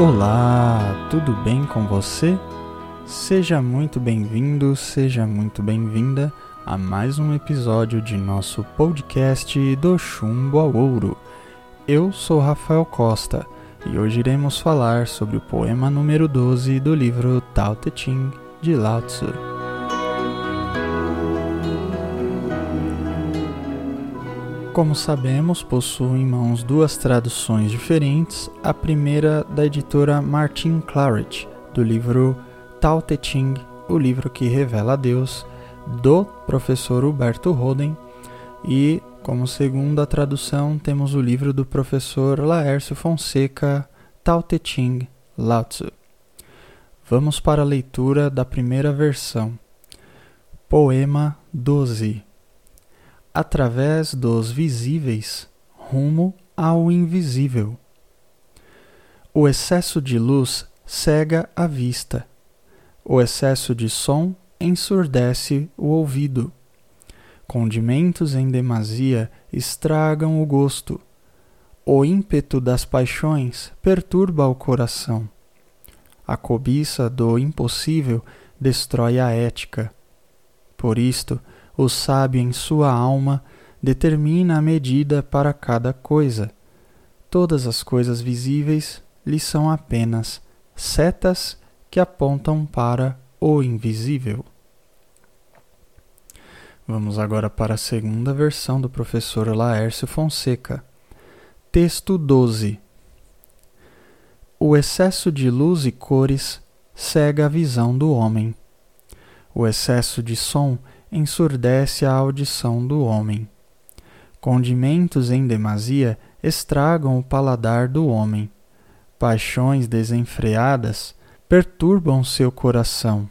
Olá, tudo bem com você? Seja muito bem-vindo, seja muito bem-vinda a mais um episódio de nosso podcast do Chumbo ao Ouro. Eu sou Rafael Costa e hoje iremos falar sobre o poema número 12 do livro Tao Te Ching de Lao Tzu. Como sabemos, possuo em mãos duas traduções diferentes, a primeira da editora Martin Claret, do livro Tao Te Ching, o livro que revela a Deus, do professor Huberto Roden, e como segunda tradução temos o livro do professor Laércio Fonseca, Tao Te Ching, Lao Tzu. Vamos para a leitura da primeira versão. Poema 12 através dos visíveis rumo ao invisível. O excesso de luz cega a vista. O excesso de som ensurdece o ouvido. Condimentos em demasia estragam o gosto. O ímpeto das paixões perturba o coração. A cobiça do impossível destrói a ética. Por isto, o sábio em sua alma determina a medida para cada coisa. Todas as coisas visíveis lhe são apenas setas que apontam para o invisível. Vamos agora para a segunda versão do professor Laércio Fonseca. Texto 12. O excesso de luz e cores cega a visão do homem. O excesso de som ensurdece a audição do homem. Condimentos em demasia estragam o paladar do homem. Paixões desenfreadas perturbam seu coração.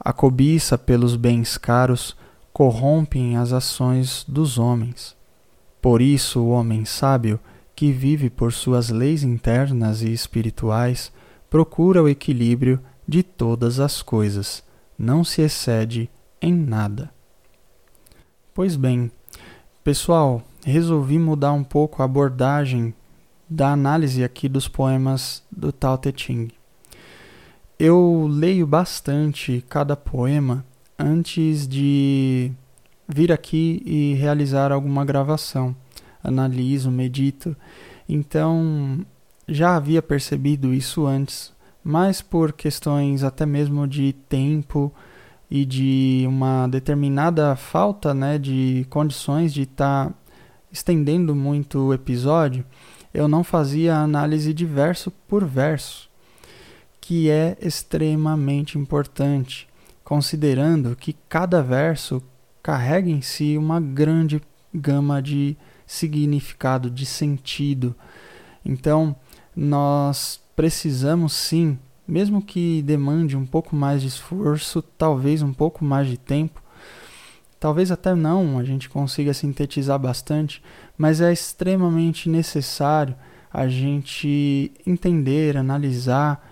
A cobiça pelos bens caros corrompem as ações dos homens. Por isso, o homem sábio, que vive por suas leis internas e espirituais, procura o equilíbrio de todas as coisas, não se excede em nada. Pois bem, pessoal, resolvi mudar um pouco a abordagem da análise aqui dos poemas do Tao Te Ching. Eu leio bastante cada poema antes de vir aqui e realizar alguma gravação. Analiso, medito. Então, já havia percebido isso antes, mas por questões até mesmo de tempo, e de uma determinada falta né, de condições de estar tá estendendo muito o episódio, eu não fazia análise de verso por verso, que é extremamente importante, considerando que cada verso carrega em si uma grande gama de significado, de sentido. Então, nós precisamos sim mesmo que demande um pouco mais de esforço, talvez um pouco mais de tempo, talvez até não a gente consiga sintetizar bastante, mas é extremamente necessário a gente entender, analisar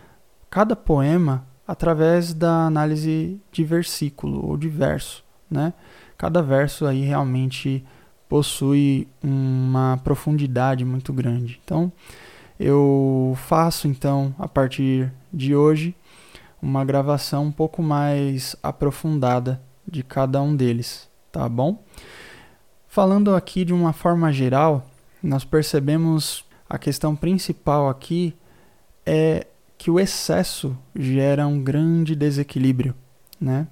cada poema através da análise de versículo ou de verso, né? Cada verso aí realmente possui uma profundidade muito grande. Então, eu faço então a partir de hoje uma gravação um pouco mais aprofundada de cada um deles, tá bom? Falando aqui de uma forma geral, nós percebemos a questão principal aqui é que o excesso gera um grande desequilíbrio, né?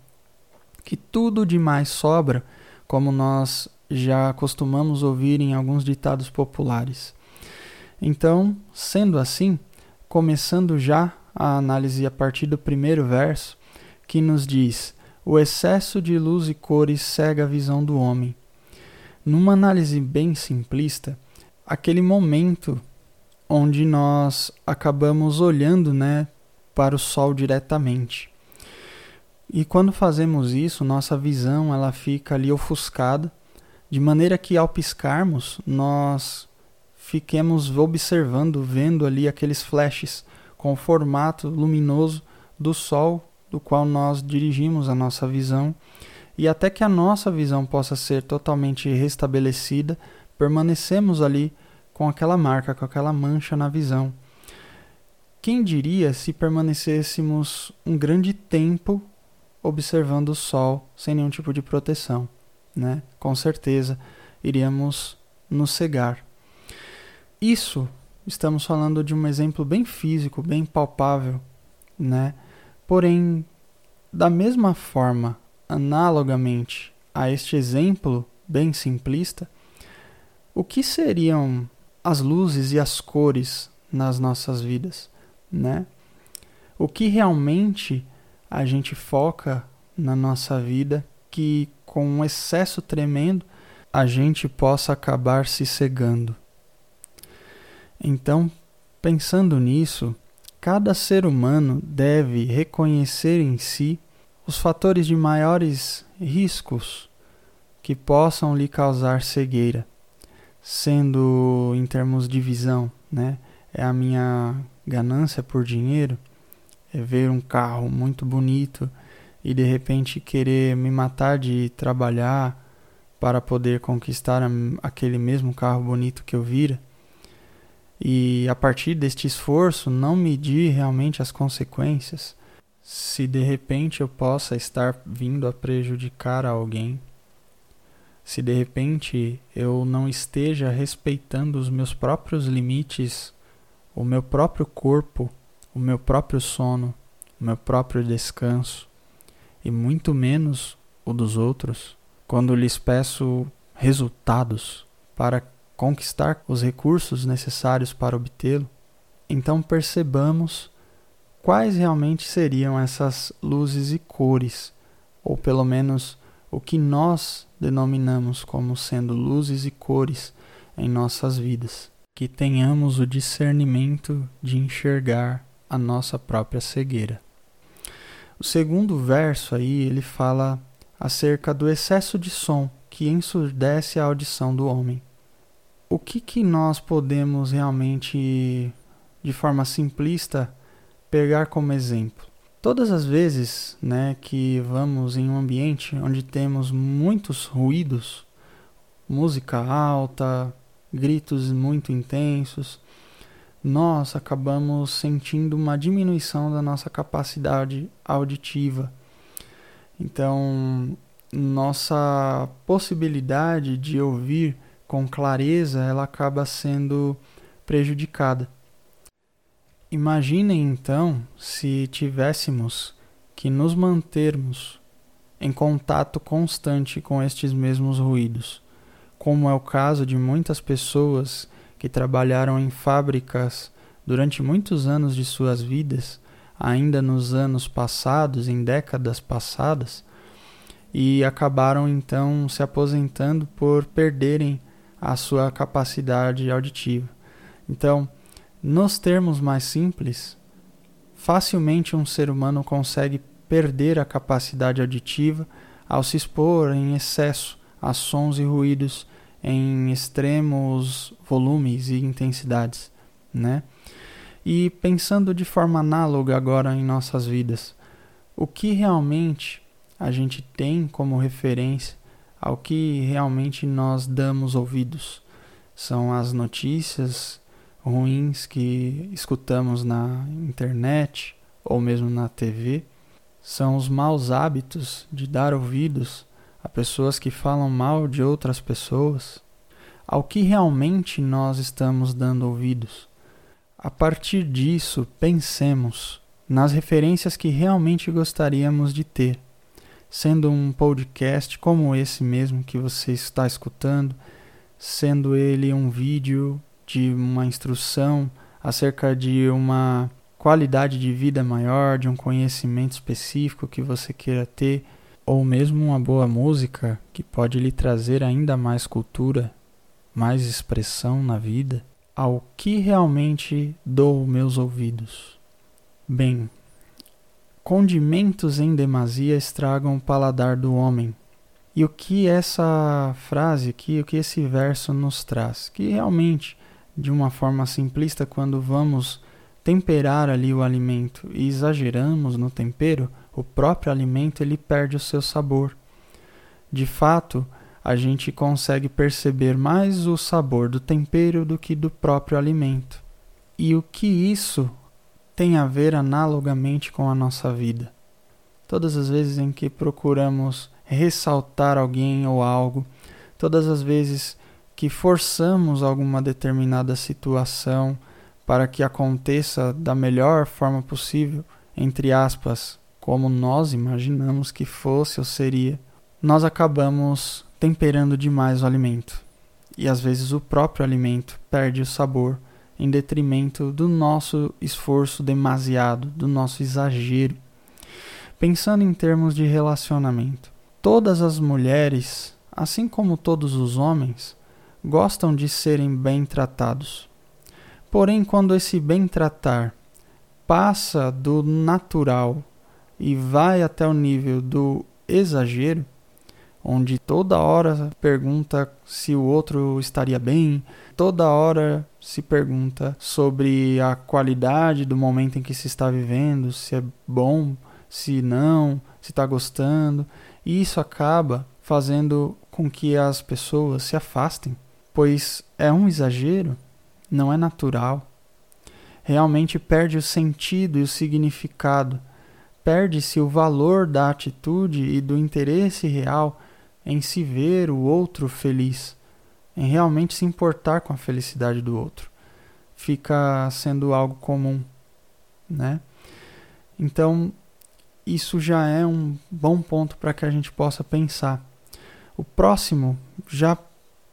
Que tudo demais sobra, como nós já costumamos ouvir em alguns ditados populares. Então, sendo assim, começando já a análise a partir do primeiro verso, que nos diz: O excesso de luz e cores cega a visão do homem. Numa análise bem simplista, aquele momento onde nós acabamos olhando né, para o sol diretamente. E quando fazemos isso, nossa visão ela fica ali ofuscada, de maneira que ao piscarmos, nós fiquemos observando, vendo ali aqueles flashes com o formato luminoso do Sol, do qual nós dirigimos a nossa visão, e até que a nossa visão possa ser totalmente restabelecida, permanecemos ali com aquela marca, com aquela mancha na visão. quem diria se permanecêssemos um grande tempo observando o sol sem nenhum tipo de proteção, né? Com certeza iríamos nos cegar. Isso estamos falando de um exemplo bem físico, bem palpável, né? Porém, da mesma forma, analogamente a este exemplo bem simplista, o que seriam as luzes e as cores nas nossas vidas, né? O que realmente a gente foca na nossa vida que com um excesso tremendo a gente possa acabar se cegando. Então, pensando nisso, cada ser humano deve reconhecer em si os fatores de maiores riscos que possam lhe causar cegueira, sendo em termos de visão, né? É a minha ganância por dinheiro, é ver um carro muito bonito e de repente querer me matar de trabalhar para poder conquistar aquele mesmo carro bonito que eu vira. E a partir deste esforço não medir realmente as consequências, se de repente eu possa estar vindo a prejudicar alguém, se de repente eu não esteja respeitando os meus próprios limites, o meu próprio corpo, o meu próprio sono, o meu próprio descanso, e muito menos o dos outros, quando lhes peço resultados para conquistar os recursos necessários para obtê-lo, então percebamos quais realmente seriam essas luzes e cores, ou pelo menos o que nós denominamos como sendo luzes e cores em nossas vidas. Que tenhamos o discernimento de enxergar a nossa própria cegueira. O segundo verso aí ele fala acerca do excesso de som que ensurdece a audição do homem o que, que nós podemos realmente, de forma simplista, pegar como exemplo? Todas as vezes né, que vamos em um ambiente onde temos muitos ruídos, música alta, gritos muito intensos, nós acabamos sentindo uma diminuição da nossa capacidade auditiva. Então, nossa possibilidade de ouvir com clareza, ela acaba sendo prejudicada. Imaginem então se tivéssemos que nos mantermos em contato constante com estes mesmos ruídos, como é o caso de muitas pessoas que trabalharam em fábricas durante muitos anos de suas vidas, ainda nos anos passados, em décadas passadas, e acabaram então se aposentando por perderem a sua capacidade auditiva. Então, nos termos mais simples, facilmente um ser humano consegue perder a capacidade auditiva ao se expor em excesso a sons e ruídos em extremos volumes e intensidades, né? E pensando de forma análoga agora em nossas vidas, o que realmente a gente tem como referência ao que realmente nós damos ouvidos. São as notícias ruins que escutamos na internet ou mesmo na TV. São os maus hábitos de dar ouvidos a pessoas que falam mal de outras pessoas. Ao que realmente nós estamos dando ouvidos. A partir disso, pensemos nas referências que realmente gostaríamos de ter sendo um podcast como esse mesmo que você está escutando, sendo ele um vídeo de uma instrução acerca de uma qualidade de vida maior, de um conhecimento específico que você queira ter, ou mesmo uma boa música que pode lhe trazer ainda mais cultura, mais expressão na vida, ao que realmente dou meus ouvidos. Bem, Condimentos em demasia estragam o paladar do homem. E o que essa frase aqui, o que esse verso nos traz? Que realmente, de uma forma simplista, quando vamos temperar ali o alimento e exageramos no tempero, o próprio alimento ele perde o seu sabor. De fato, a gente consegue perceber mais o sabor do tempero do que do próprio alimento. E o que isso tem a ver analogamente com a nossa vida. Todas as vezes em que procuramos ressaltar alguém ou algo, todas as vezes que forçamos alguma determinada situação para que aconteça da melhor forma possível, entre aspas, como nós imaginamos que fosse ou seria, nós acabamos temperando demais o alimento. E às vezes o próprio alimento perde o sabor em detrimento do nosso esforço demasiado, do nosso exagero. Pensando em termos de relacionamento, todas as mulheres, assim como todos os homens, gostam de serem bem tratados. Porém, quando esse bem tratar passa do natural e vai até o nível do exagero, onde toda hora pergunta se o outro estaria bem, toda hora se pergunta sobre a qualidade do momento em que se está vivendo, se é bom, se não, se está gostando, e isso acaba fazendo com que as pessoas se afastem, pois é um exagero, não é natural. Realmente perde o sentido e o significado, perde-se o valor da atitude e do interesse real em se ver o outro feliz, em realmente se importar com a felicidade do outro. Fica sendo algo comum, né? Então, isso já é um bom ponto para que a gente possa pensar. O próximo, já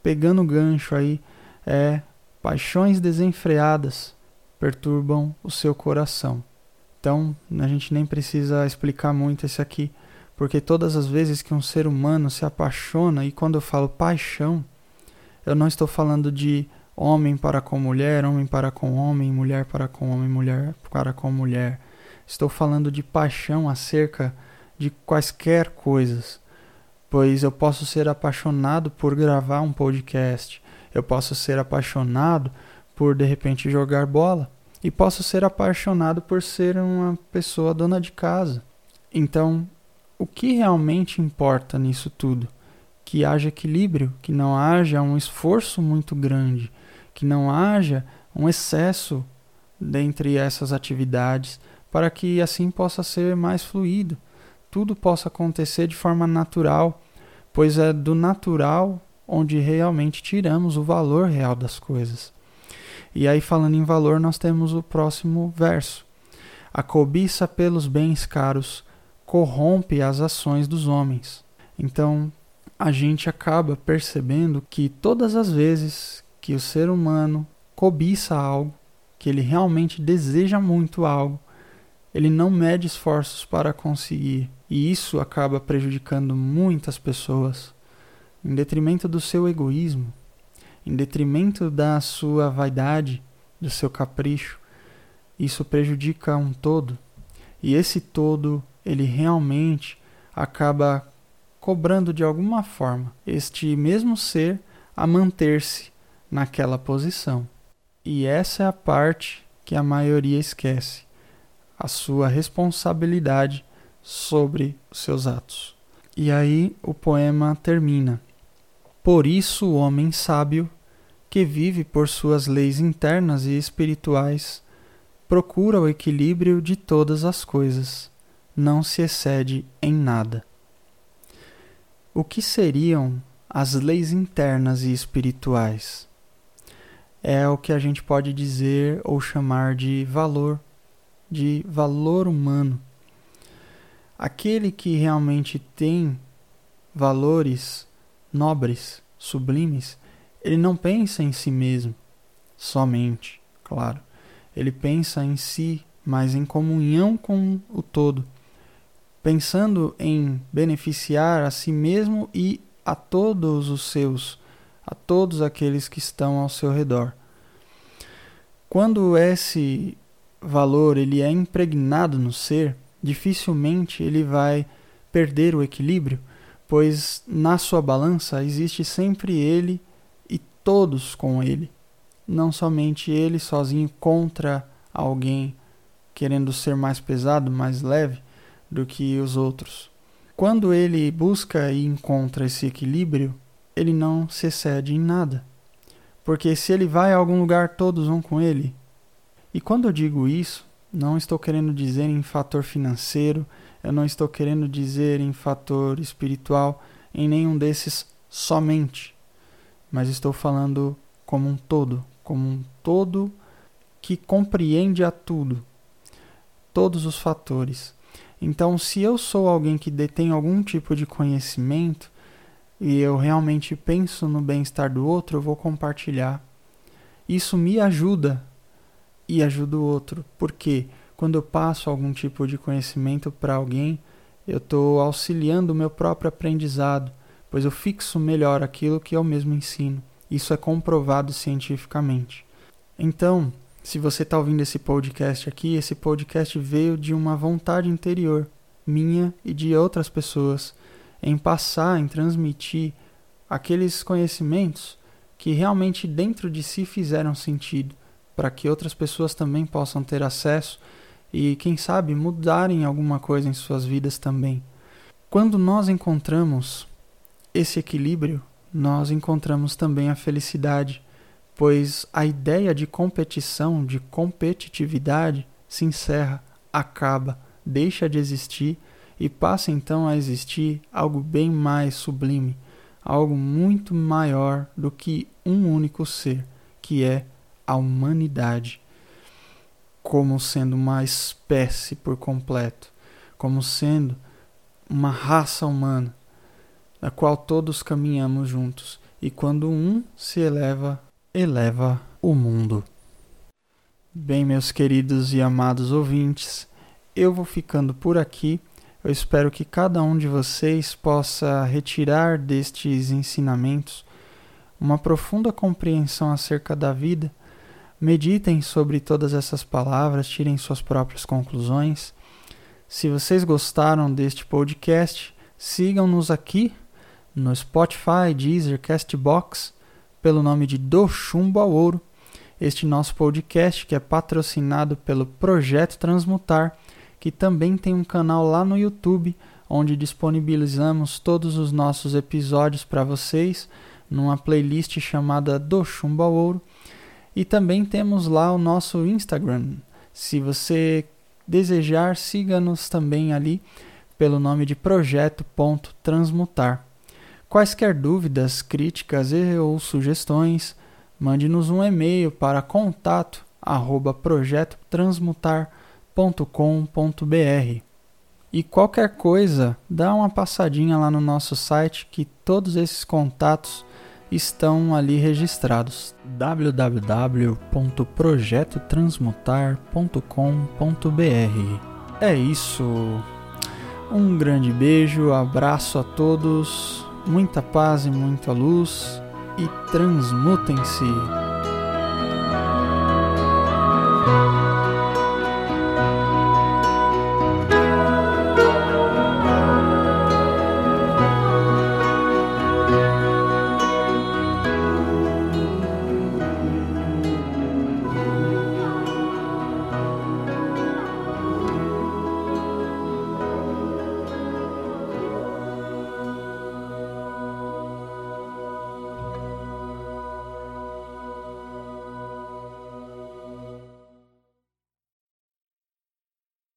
pegando o gancho aí, é paixões desenfreadas perturbam o seu coração. Então, a gente nem precisa explicar muito esse aqui porque todas as vezes que um ser humano se apaixona, e quando eu falo paixão, eu não estou falando de homem para com mulher, homem para com homem, mulher para com homem, mulher para com mulher. Estou falando de paixão acerca de quaisquer coisas. Pois eu posso ser apaixonado por gravar um podcast, eu posso ser apaixonado por de repente jogar bola, e posso ser apaixonado por ser uma pessoa dona de casa. Então, o que realmente importa nisso tudo? Que haja equilíbrio, que não haja um esforço muito grande, que não haja um excesso dentre essas atividades, para que assim possa ser mais fluido, tudo possa acontecer de forma natural, pois é do natural onde realmente tiramos o valor real das coisas. E aí, falando em valor, nós temos o próximo verso: A cobiça pelos bens caros corrompe as ações dos homens. Então, a gente acaba percebendo que todas as vezes que o ser humano cobiça algo, que ele realmente deseja muito algo, ele não mede esforços para conseguir, e isso acaba prejudicando muitas pessoas, em detrimento do seu egoísmo, em detrimento da sua vaidade, do seu capricho. Isso prejudica um todo, e esse todo ele realmente acaba cobrando de alguma forma este mesmo ser a manter-se naquela posição. E essa é a parte que a maioria esquece, a sua responsabilidade sobre os seus atos. E aí o poema termina. Por isso o homem sábio, que vive por suas leis internas e espirituais, procura o equilíbrio de todas as coisas não se excede em nada. O que seriam as leis internas e espirituais? É o que a gente pode dizer ou chamar de valor, de valor humano. Aquele que realmente tem valores nobres, sublimes, ele não pensa em si mesmo somente, claro. Ele pensa em si, mas em comunhão com o todo pensando em beneficiar a si mesmo e a todos os seus, a todos aqueles que estão ao seu redor. Quando esse valor ele é impregnado no ser, dificilmente ele vai perder o equilíbrio, pois na sua balança existe sempre ele e todos com ele, não somente ele sozinho contra alguém querendo ser mais pesado, mais leve, do que os outros. Quando ele busca e encontra esse equilíbrio, ele não se excede em nada. Porque se ele vai a algum lugar, todos vão com ele. E quando eu digo isso, não estou querendo dizer em fator financeiro, eu não estou querendo dizer em fator espiritual, em nenhum desses somente, mas estou falando como um todo, como um todo que compreende a tudo, todos os fatores. Então, se eu sou alguém que detém algum tipo de conhecimento e eu realmente penso no bem-estar do outro, eu vou compartilhar. Isso me ajuda e ajuda o outro, porque quando eu passo algum tipo de conhecimento para alguém, eu estou auxiliando o meu próprio aprendizado, pois eu fixo melhor aquilo que eu mesmo ensino. Isso é comprovado cientificamente. Então, se você está ouvindo esse podcast aqui, esse podcast veio de uma vontade interior, minha e de outras pessoas, em passar, em transmitir aqueles conhecimentos que realmente dentro de si fizeram sentido, para que outras pessoas também possam ter acesso e, quem sabe, mudarem alguma coisa em suas vidas também. Quando nós encontramos esse equilíbrio, nós encontramos também a felicidade pois a ideia de competição, de competitividade, se encerra, acaba, deixa de existir e passa então a existir algo bem mais sublime, algo muito maior do que um único ser, que é a humanidade, como sendo uma espécie por completo, como sendo uma raça humana, da qual todos caminhamos juntos, e quando um se eleva, eleva o mundo. Bem, meus queridos e amados ouvintes, eu vou ficando por aqui. Eu espero que cada um de vocês possa retirar destes ensinamentos uma profunda compreensão acerca da vida. Meditem sobre todas essas palavras, tirem suas próprias conclusões. Se vocês gostaram deste podcast, sigam-nos aqui no Spotify, Deezer, Castbox pelo nome de Do Chumbo ao Ouro, este nosso podcast que é patrocinado pelo Projeto Transmutar, que também tem um canal lá no YouTube, onde disponibilizamos todos os nossos episódios para vocês, numa playlist chamada Do Chumbo ao Ouro. E também temos lá o nosso Instagram. Se você desejar, siga-nos também ali pelo nome de projeto.transmutar. Quaisquer dúvidas, críticas e ou sugestões, mande-nos um e-mail para contato@projetotransmutar.com.br. E qualquer coisa, dá uma passadinha lá no nosso site que todos esses contatos estão ali registrados. www.projetotransmutar.com.br. É isso. Um grande beijo, abraço a todos muita paz e muita luz e transmutem-se.